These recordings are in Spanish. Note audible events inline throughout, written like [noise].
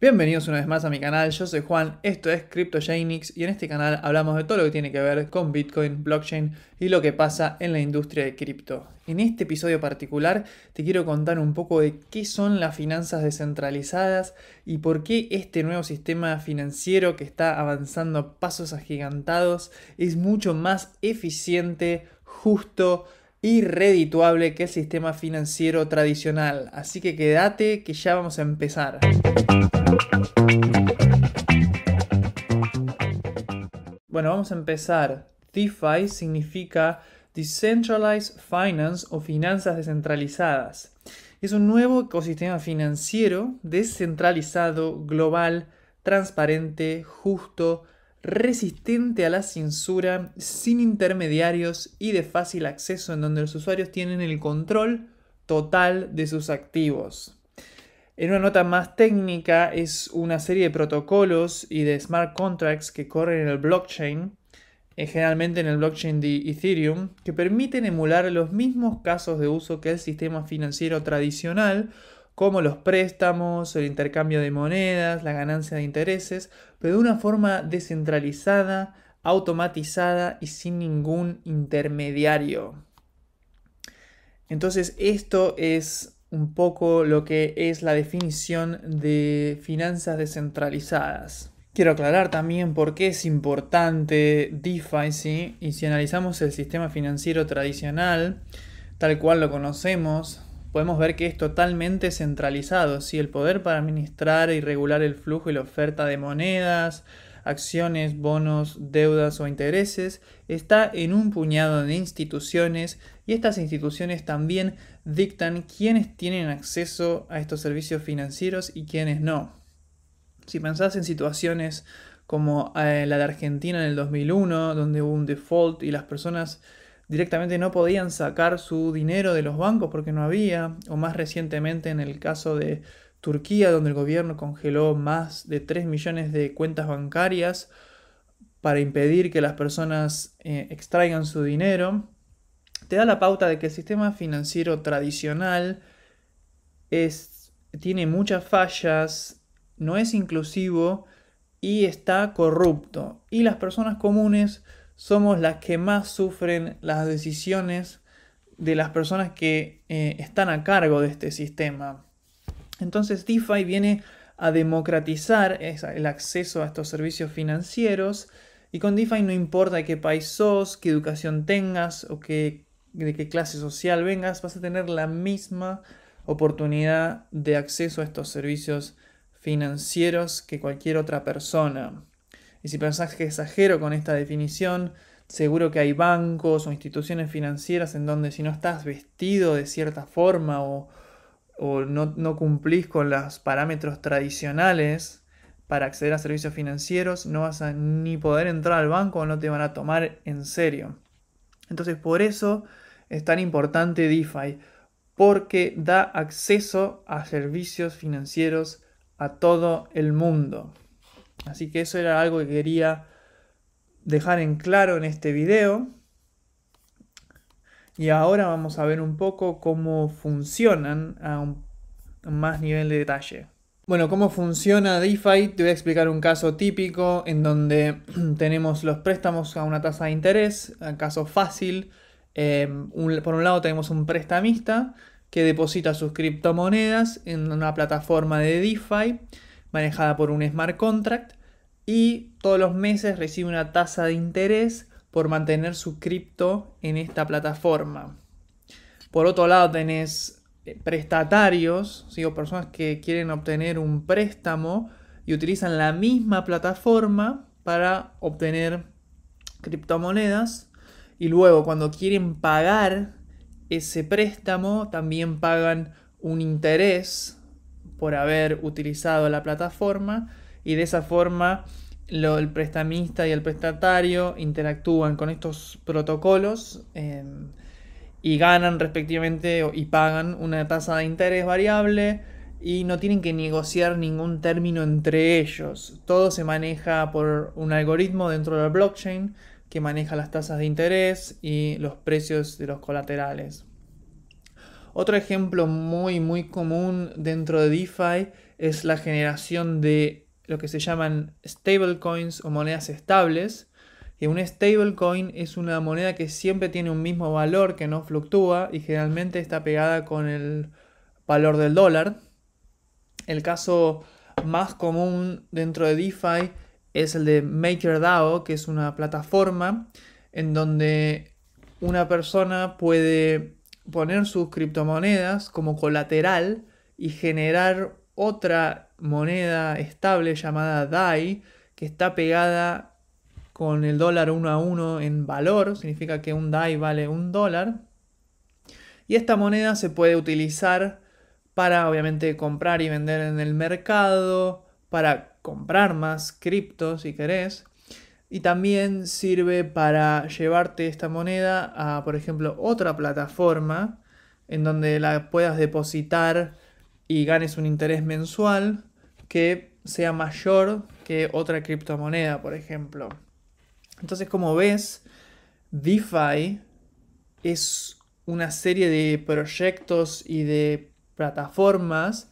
Bienvenidos una vez más a mi canal, yo soy Juan, esto es CryptoGenix y en este canal hablamos de todo lo que tiene que ver con Bitcoin, blockchain y lo que pasa en la industria de cripto. En este episodio particular te quiero contar un poco de qué son las finanzas descentralizadas y por qué este nuevo sistema financiero que está avanzando a pasos agigantados es mucho más eficiente, justo, y redituable que el sistema financiero tradicional. Así que quédate que ya vamos a empezar. Bueno, vamos a empezar. DeFi significa Decentralized Finance o finanzas descentralizadas. Es un nuevo ecosistema financiero descentralizado, global, transparente, justo, resistente a la censura, sin intermediarios y de fácil acceso en donde los usuarios tienen el control total de sus activos. En una nota más técnica es una serie de protocolos y de smart contracts que corren en el blockchain, eh, generalmente en el blockchain de Ethereum, que permiten emular los mismos casos de uso que el sistema financiero tradicional, como los préstamos, el intercambio de monedas, la ganancia de intereses, pero de una forma descentralizada, automatizada y sin ningún intermediario. Entonces esto es un poco lo que es la definición de finanzas descentralizadas. Quiero aclarar también por qué es importante DeFi, ¿sí? y si analizamos el sistema financiero tradicional, tal cual lo conocemos, podemos ver que es totalmente centralizado. Si El poder para administrar y regular el flujo y la oferta de monedas, acciones, bonos, deudas o intereses está en un puñado de instituciones y estas instituciones también dictan quiénes tienen acceso a estos servicios financieros y quiénes no. Si pensás en situaciones como eh, la de Argentina en el 2001, donde hubo un default y las personas directamente no podían sacar su dinero de los bancos porque no había, o más recientemente en el caso de Turquía, donde el gobierno congeló más de 3 millones de cuentas bancarias para impedir que las personas eh, extraigan su dinero, te da la pauta de que el sistema financiero tradicional es, tiene muchas fallas, no es inclusivo y está corrupto. Y las personas comunes somos las que más sufren las decisiones de las personas que eh, están a cargo de este sistema. Entonces DeFi viene a democratizar el acceso a estos servicios financieros y con DeFi no importa qué país sos, qué educación tengas o qué, de qué clase social vengas, vas a tener la misma oportunidad de acceso a estos servicios financieros que cualquier otra persona. Y si pensás que exagero con esta definición, seguro que hay bancos o instituciones financieras en donde si no estás vestido de cierta forma o, no, cumplís con los parámetros tradicionales para acceder a servicios financieros, no vas a ni poder entrar al banco o no te van a tomar en serio. Entonces por eso es tan importante DeFi, porque da acceso a servicios financieros a todo el mundo. Así que eso era algo que quería dejar en claro en este video. Y ahora vamos a ver un poco cómo funcionan a un más nivel de detalle. Bueno, cómo funciona DeFi, te voy a explicar un caso típico en donde [clears throat] tenemos los préstamos a una tasa de interés, un caso fácil. Em, por un lado tenemos un prestamista que deposita sus criptomonedas en una plataforma de DeFi manejada por un smart contract y todos los meses recibe una tasa de interés por mantener su cripto en esta plataforma. Por otro lado tenés eh, prestatarios, o personas que quieren obtener un préstamo y utilizan la misma plataforma para obtener criptomonedas y luego cuando quieren pagar ese préstamo también pagan un interés por haber utilizado la plataforma y de esa forma el prestamista y el prestatario interactúan con estos protocolos em, y ganan respectivamente y pagan una tasa de interés variable y no tienen que negociar ningún término entre ellos. Todo se maneja por un algoritmo dentro del blockchain que maneja las tasas de interés y los precios de los colaterales. Otro ejemplo muy muy común dentro de DeFi es la generación de lo que se llaman stablecoins o monedas estables. Y un stablecoin es una moneda que siempre tiene un mismo valor, que no fluctúa y generalmente está pegada con el valor del dólar. El caso más común dentro de DeFi es el de MakerDAO, que es una plataforma en donde una persona puede poner sus criptomonedas como colateral y generar otra moneda estable llamada DAI que está pegada con el dólar uno a uno en valor, significa que un DAI vale un dólar. Y esta moneda se puede utilizar para obviamente comprar y vender en el mercado, para comprar más cripto si querés. Y también sirve para llevarte esta moneda a, por ejemplo, otra plataforma en donde la puedas depositar y ganes un interés mensual que sea mayor que otra criptomoneda, por ejemplo. Entonces, como ves, DeFi es una serie de proyectos y de plataformas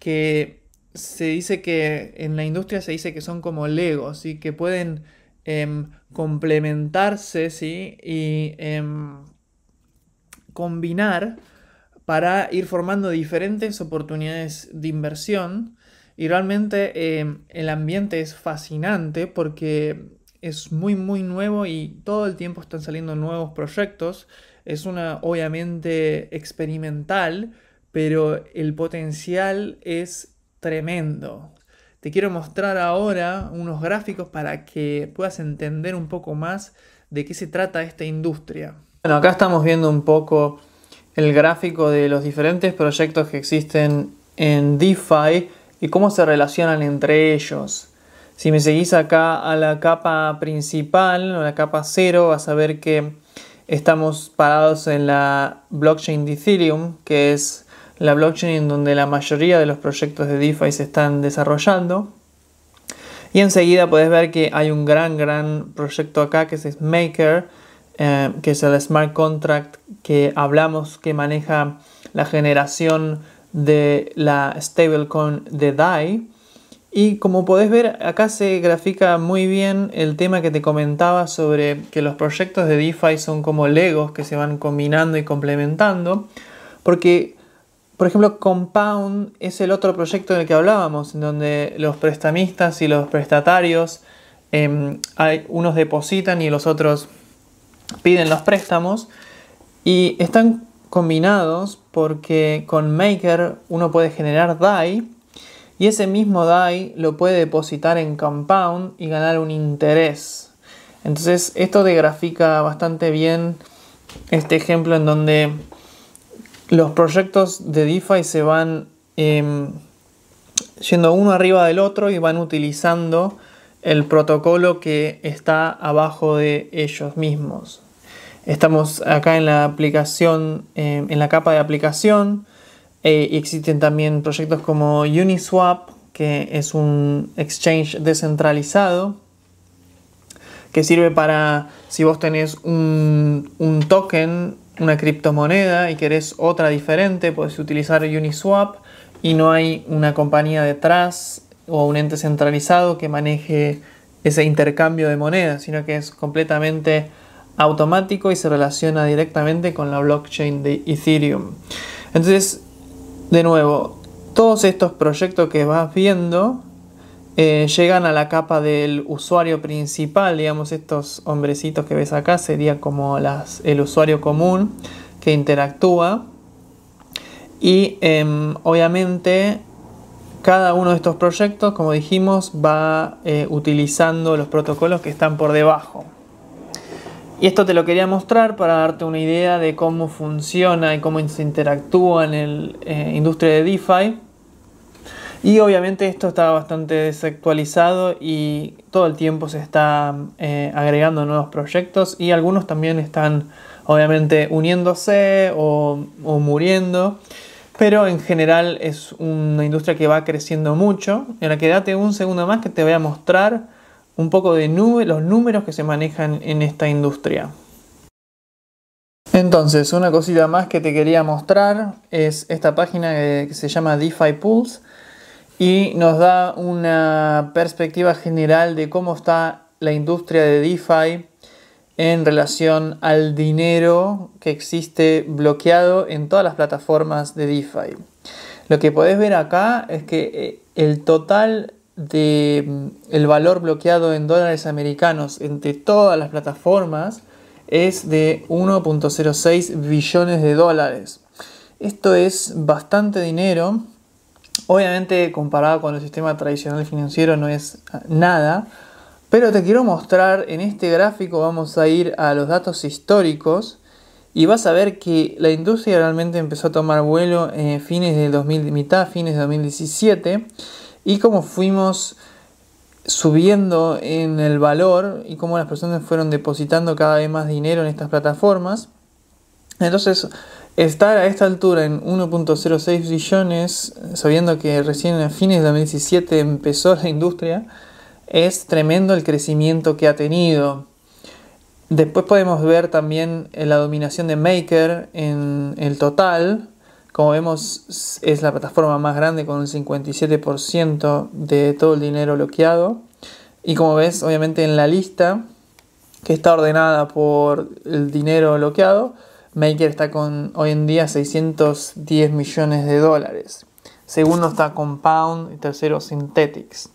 que se dice que en la industria se dice que son como Legos y que pueden em, complementarse ¿sí? y em, combinar para ir formando diferentes oportunidades de inversión. Y realmente em, el ambiente es fascinante porque es muy muy nuevo y todo el tiempo están saliendo nuevos proyectos. Es una obviamente experimental, pero el potencial es tremendo. Te quiero mostrar ahora unos gráficos para que puedas entender un poco más de qué se trata esta industria. Bueno, acá estamos viendo un poco el gráfico de los diferentes proyectos que existen en DeFi y cómo se relacionan entre ellos. Si me seguís acá a la capa principal o la capa cero, vas a ver que estamos parados en la blockchain de Ethereum, que es la blockchain en donde la mayoría de los proyectos de DeFi se están desarrollando. Y enseguida puedes ver que hay un gran, gran proyecto acá que es Maker, eh, que es el smart contract que hablamos que maneja la generación de la stablecoin de DAI. Y como podés ver, acá se grafica muy bien el tema que te comentaba sobre que los proyectos de DeFi son como Legos que se van combinando y complementando. Porque, por ejemplo, Compound es el otro proyecto del que hablábamos, en donde los prestamistas y los prestatarios, em, hay, unos depositan y los otros piden los préstamos y están combinados porque con Maker uno puede generar DAI y ese mismo DAI lo puede depositar en Compound y ganar un interés. Entonces esto te grafica bastante bien este ejemplo en donde los proyectos de DeFi se van em, yendo uno arriba del otro y van utilizando el protocolo que está abajo de ellos mismos. Estamos acá en la aplicación, eh, en la capa de aplicación. Eh, existen también proyectos como Uniswap, que es un exchange descentralizado, que sirve para si vos tenés un token, una criptomoneda y querés otra diferente, puedes utilizar Uniswap y no hay una compañía detrás o un ente centralizado que maneje ese intercambio de monedas, sino que es completamente automático y se relaciona directamente con la blockchain de Ethereum. Entonces, de nuevo, todos estos proyectos que vas viendo eh, llegan a la capa del usuario principal, digamos, estos hombrecitos que ves acá sería como el usuario común que interactúa. Y em, obviamente cada uno de estos proyectos, como dijimos, va eh, utilizando los protocolos que están por debajo. Y esto te lo quería mostrar para darte una idea de cómo funciona y cómo se interactúa en la eh, industria de DeFi. Y obviamente esto está bastante desactualizado y todo el tiempo se está eh, agregando nuevos proyectos y algunos también están obviamente uniéndose o, o muriendo. Pero en general es una industria que va creciendo mucho. En la un segundo más que te voy a mostrar un poco de nube, los números que se manejan en esta industria. Entonces, una cosita más que te quería mostrar es esta página que se llama DeFi Pools. Y nos da una perspectiva general de cómo está la industria de DeFi en relación al dinero que existe bloqueado en todas las plataformas de DeFi. Lo que podés ver acá es que eh, el total de mm, el valor bloqueado en dólares americanos entre todas las plataformas es de 1.06 billones de dólares. Esto es bastante dinero. Obviamente comparado con el sistema tradicional financiero no es nada, pero te quiero mostrar en este gráfico, vamos a ir a los datos históricos y vas a ver que la industria realmente empezó a tomar vuelo en fines del 2000, mitad, fines de 2017 y como fuimos subiendo en el valor y cómo las personas fueron depositando cada vez más dinero en estas plataformas. Entonces, estar a esta altura en 1.06 billones, sabiendo que recién a fines de 2017 empezó la industria, es tremendo el crecimiento que ha tenido. Después podemos ver también la dominación de Maker en el total, como vemos, es la plataforma más grande con un 57% de todo el dinero bloqueado. Y como ves, obviamente en la lista, que está ordenada por el dinero bloqueado, Maker está con hoy en día 610 millones de dólares. Segundo está Compound y tercero Synthetics.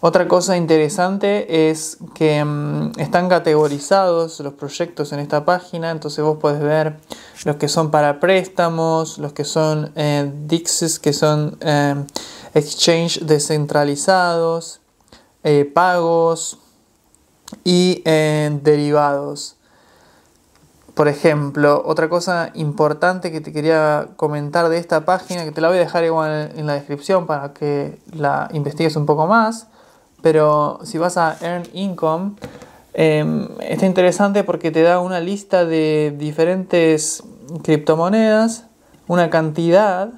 Otra cosa interesante es que mm, están categorizados los proyectos en esta página, entonces vos podés ver los que son para préstamos, los que son eh, DIXs, que son eh, exchange descentralizados, eh, pagos y derivados. Por ejemplo, otra cosa importante que te quería comentar de esta página, que te la voy a dejar igual en la descripción para que la investigues un poco más, pero si vas a Earn Income, em, está interesante porque te da una lista de diferentes criptomonedas, una cantidad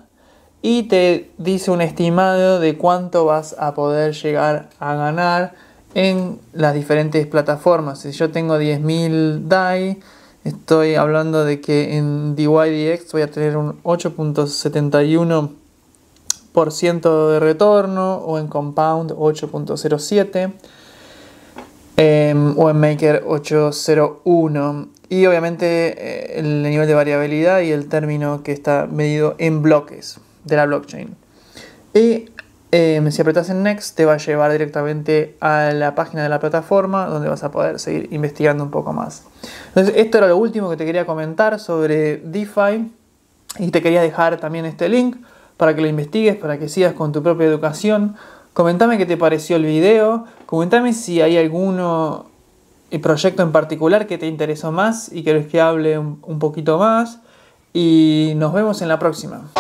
y te dice un estimado de cuánto vas a poder llegar a ganar en las diferentes plataformas. Si yo tengo 10.000 DAI, estoy hablando de que en DYDX voy a tener un 8.71 de retorno o en Compound 8.07 em, o en Maker 801 y obviamente eh, el nivel de variabilidad y el término que está medido en bloques de la blockchain. Em, si apretas en Next te va a llevar directamente a la página de la plataforma donde vas a poder seguir investigando un poco más. Entonces esto era lo último que te quería comentar sobre DeFi y te quería dejar también este link para que lo investigues, para que sigas con tu propia educación. Comentame qué te pareció el video, comentame si hay alguno eh, proyecto en particular que te interesó más y querés que hable un poquito más. Y nos vemos en la próxima.